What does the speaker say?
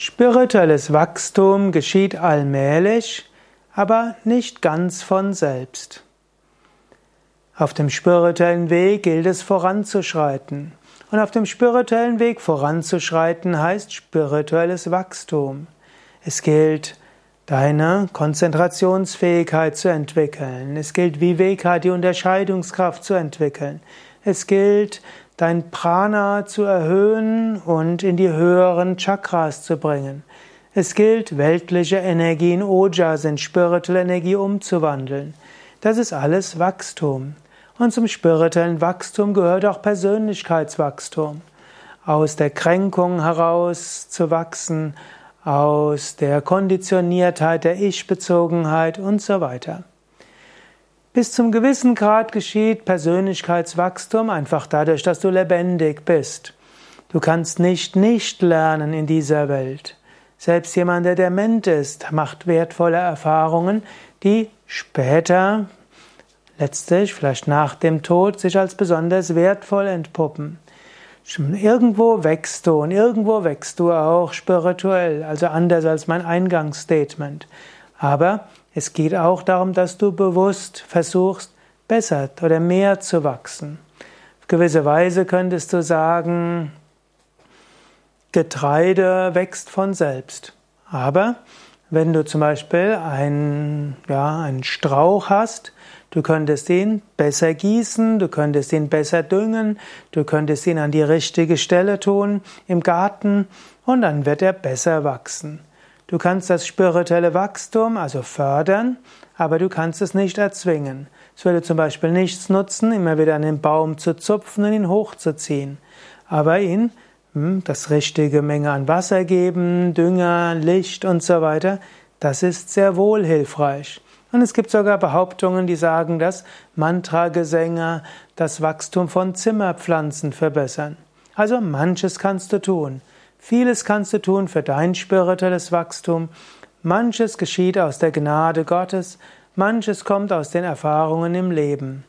Spirituelles Wachstum geschieht allmählich, aber nicht ganz von selbst. Auf dem spirituellen Weg gilt es voranzuschreiten. Und auf dem spirituellen Weg voranzuschreiten heißt spirituelles Wachstum. Es gilt, deine Konzentrationsfähigkeit zu entwickeln. Es gilt, Viveka, die Unterscheidungskraft zu entwickeln. Es gilt, dein Prana zu erhöhen und in die höheren Chakras zu bringen. Es gilt, weltliche Energie in Ojas, in spirituelle Energie umzuwandeln. Das ist alles Wachstum. Und zum spirituellen Wachstum gehört auch Persönlichkeitswachstum. Aus der Kränkung heraus zu wachsen, aus der Konditioniertheit, der Ich-Bezogenheit und so weiter. Bis zum gewissen Grad geschieht Persönlichkeitswachstum einfach dadurch, dass du lebendig bist. Du kannst nicht nicht lernen in dieser Welt. Selbst jemand, der dement ist, macht wertvolle Erfahrungen, die später, letztlich vielleicht nach dem Tod, sich als besonders wertvoll entpuppen. Irgendwo wächst du und irgendwo wächst du auch spirituell, also anders als mein Eingangsstatement. Aber es geht auch darum, dass du bewusst versuchst, besser oder mehr zu wachsen. Auf gewisse Weise könntest du sagen, Getreide wächst von selbst. Aber wenn du zum Beispiel einen, ja, einen Strauch hast, du könntest ihn besser gießen, du könntest ihn besser düngen, du könntest ihn an die richtige Stelle tun im Garten und dann wird er besser wachsen. Du kannst das spirituelle Wachstum also fördern, aber du kannst es nicht erzwingen. Es würde zum Beispiel nichts nutzen, immer wieder an den Baum zu zupfen und ihn hochzuziehen. Aber ihn hm, das richtige Menge an Wasser geben, Dünger, Licht und so weiter, das ist sehr wohl hilfreich. Und es gibt sogar Behauptungen, die sagen, dass Mantragesänge das Wachstum von Zimmerpflanzen verbessern. Also manches kannst du tun. Vieles kannst du tun für dein spirituelles Wachstum. Manches geschieht aus der Gnade Gottes, manches kommt aus den Erfahrungen im Leben.